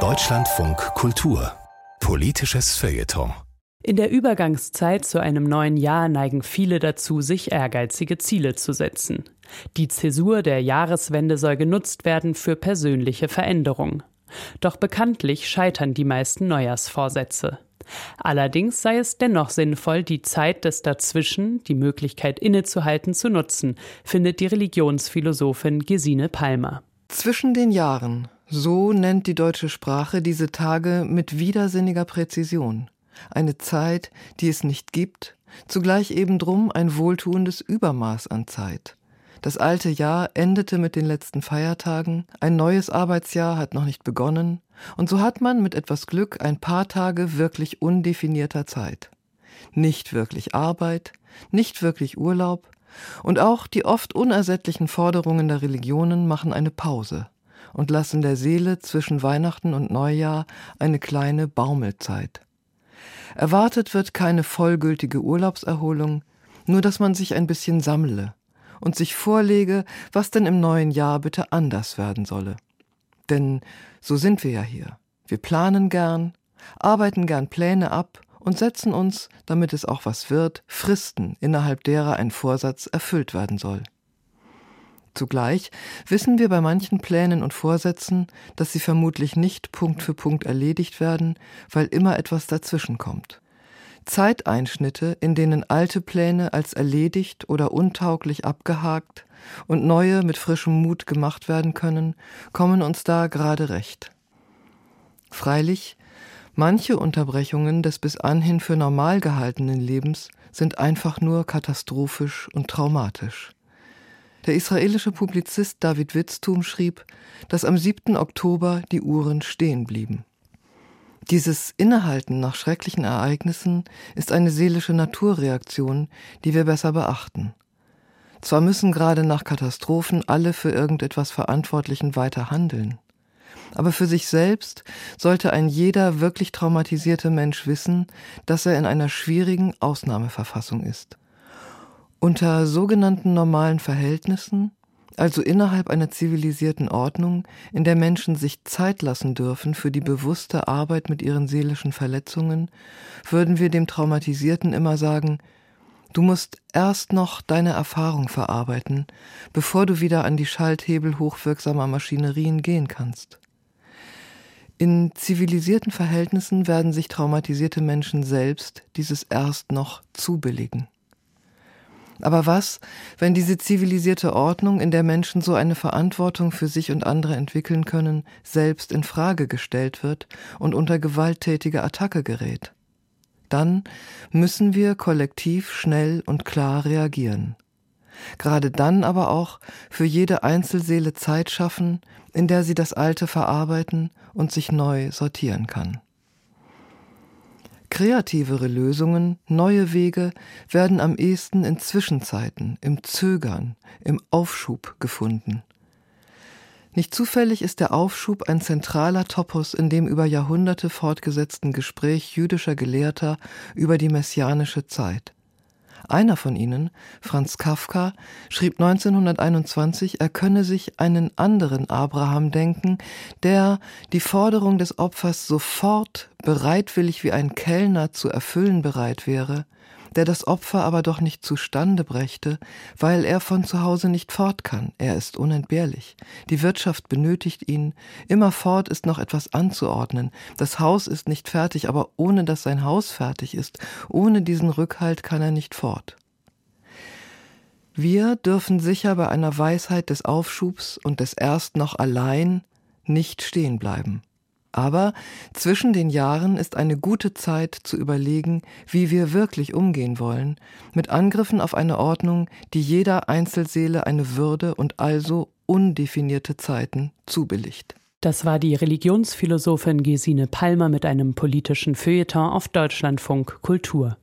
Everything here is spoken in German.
Deutschlandfunk Kultur Politisches Feuilleton in der Übergangszeit zu einem neuen Jahr neigen viele dazu, sich ehrgeizige Ziele zu setzen. Die Zäsur der Jahreswende soll genutzt werden für persönliche Veränderung. Doch bekanntlich scheitern die meisten Neujahrsvorsätze. Allerdings sei es dennoch sinnvoll, die Zeit des Dazwischen, die Möglichkeit innezuhalten, zu nutzen, findet die Religionsphilosophin Gesine Palmer. Zwischen den Jahren, so nennt die deutsche Sprache diese Tage mit widersinniger Präzision. Eine Zeit, die es nicht gibt, zugleich eben drum ein wohltuendes Übermaß an Zeit. Das alte Jahr endete mit den letzten Feiertagen, ein neues Arbeitsjahr hat noch nicht begonnen, und so hat man mit etwas Glück ein paar Tage wirklich undefinierter Zeit. Nicht wirklich Arbeit, nicht wirklich Urlaub, und auch die oft unersättlichen Forderungen der Religionen machen eine Pause und lassen der Seele zwischen Weihnachten und Neujahr eine kleine Baumelzeit. Erwartet wird keine vollgültige Urlaubserholung, nur dass man sich ein bisschen sammle und sich vorlege, was denn im neuen Jahr bitte anders werden solle. Denn so sind wir ja hier. Wir planen gern, arbeiten gern Pläne ab und setzen uns, damit es auch was wird, Fristen, innerhalb derer ein Vorsatz erfüllt werden soll. Zugleich wissen wir bei manchen Plänen und Vorsätzen, dass sie vermutlich nicht Punkt für Punkt erledigt werden, weil immer etwas dazwischen kommt. Zeiteinschnitte, in denen alte Pläne als erledigt oder untauglich abgehakt und neue mit frischem Mut gemacht werden können, kommen uns da gerade recht. Freilich, manche Unterbrechungen des bis anhin für normal gehaltenen Lebens sind einfach nur katastrophisch und traumatisch. Der israelische Publizist David Witztum schrieb, dass am 7. Oktober die Uhren stehen blieben. Dieses Innehalten nach schrecklichen Ereignissen ist eine seelische Naturreaktion, die wir besser beachten. Zwar müssen gerade nach Katastrophen alle für irgendetwas Verantwortlichen weiter handeln, aber für sich selbst sollte ein jeder wirklich traumatisierte Mensch wissen, dass er in einer schwierigen Ausnahmeverfassung ist. Unter sogenannten normalen Verhältnissen, also innerhalb einer zivilisierten Ordnung, in der Menschen sich Zeit lassen dürfen für die bewusste Arbeit mit ihren seelischen Verletzungen, würden wir dem Traumatisierten immer sagen, du musst erst noch deine Erfahrung verarbeiten, bevor du wieder an die Schalthebel hochwirksamer Maschinerien gehen kannst. In zivilisierten Verhältnissen werden sich traumatisierte Menschen selbst dieses erst noch zubilligen. Aber was, wenn diese zivilisierte Ordnung, in der Menschen so eine Verantwortung für sich und andere entwickeln können, selbst in Frage gestellt wird und unter gewalttätige Attacke gerät? Dann müssen wir kollektiv schnell und klar reagieren. Gerade dann aber auch für jede Einzelseele Zeit schaffen, in der sie das Alte verarbeiten und sich neu sortieren kann. Kreativere Lösungen, neue Wege werden am ehesten in Zwischenzeiten, im Zögern, im Aufschub gefunden. Nicht zufällig ist der Aufschub ein zentraler Topos in dem über Jahrhunderte fortgesetzten Gespräch jüdischer Gelehrter über die messianische Zeit. Einer von ihnen, Franz Kafka, schrieb 1921, er könne sich einen anderen Abraham denken, der die Forderung des Opfers sofort bereitwillig wie ein Kellner zu erfüllen bereit wäre, der das Opfer aber doch nicht zustande brächte, weil er von zu Hause nicht fort kann. Er ist unentbehrlich. Die Wirtschaft benötigt ihn. Immerfort ist noch etwas anzuordnen. Das Haus ist nicht fertig, aber ohne dass sein Haus fertig ist, ohne diesen Rückhalt kann er nicht fort. Wir dürfen sicher bei einer Weisheit des Aufschubs und des erst noch allein nicht stehen bleiben. Aber zwischen den Jahren ist eine gute Zeit zu überlegen, wie wir wirklich umgehen wollen, mit Angriffen auf eine Ordnung, die jeder Einzelseele eine Würde und also undefinierte Zeiten zubilligt. Das war die Religionsphilosophin Gesine Palmer mit einem politischen Feuilleton auf Deutschlandfunk Kultur.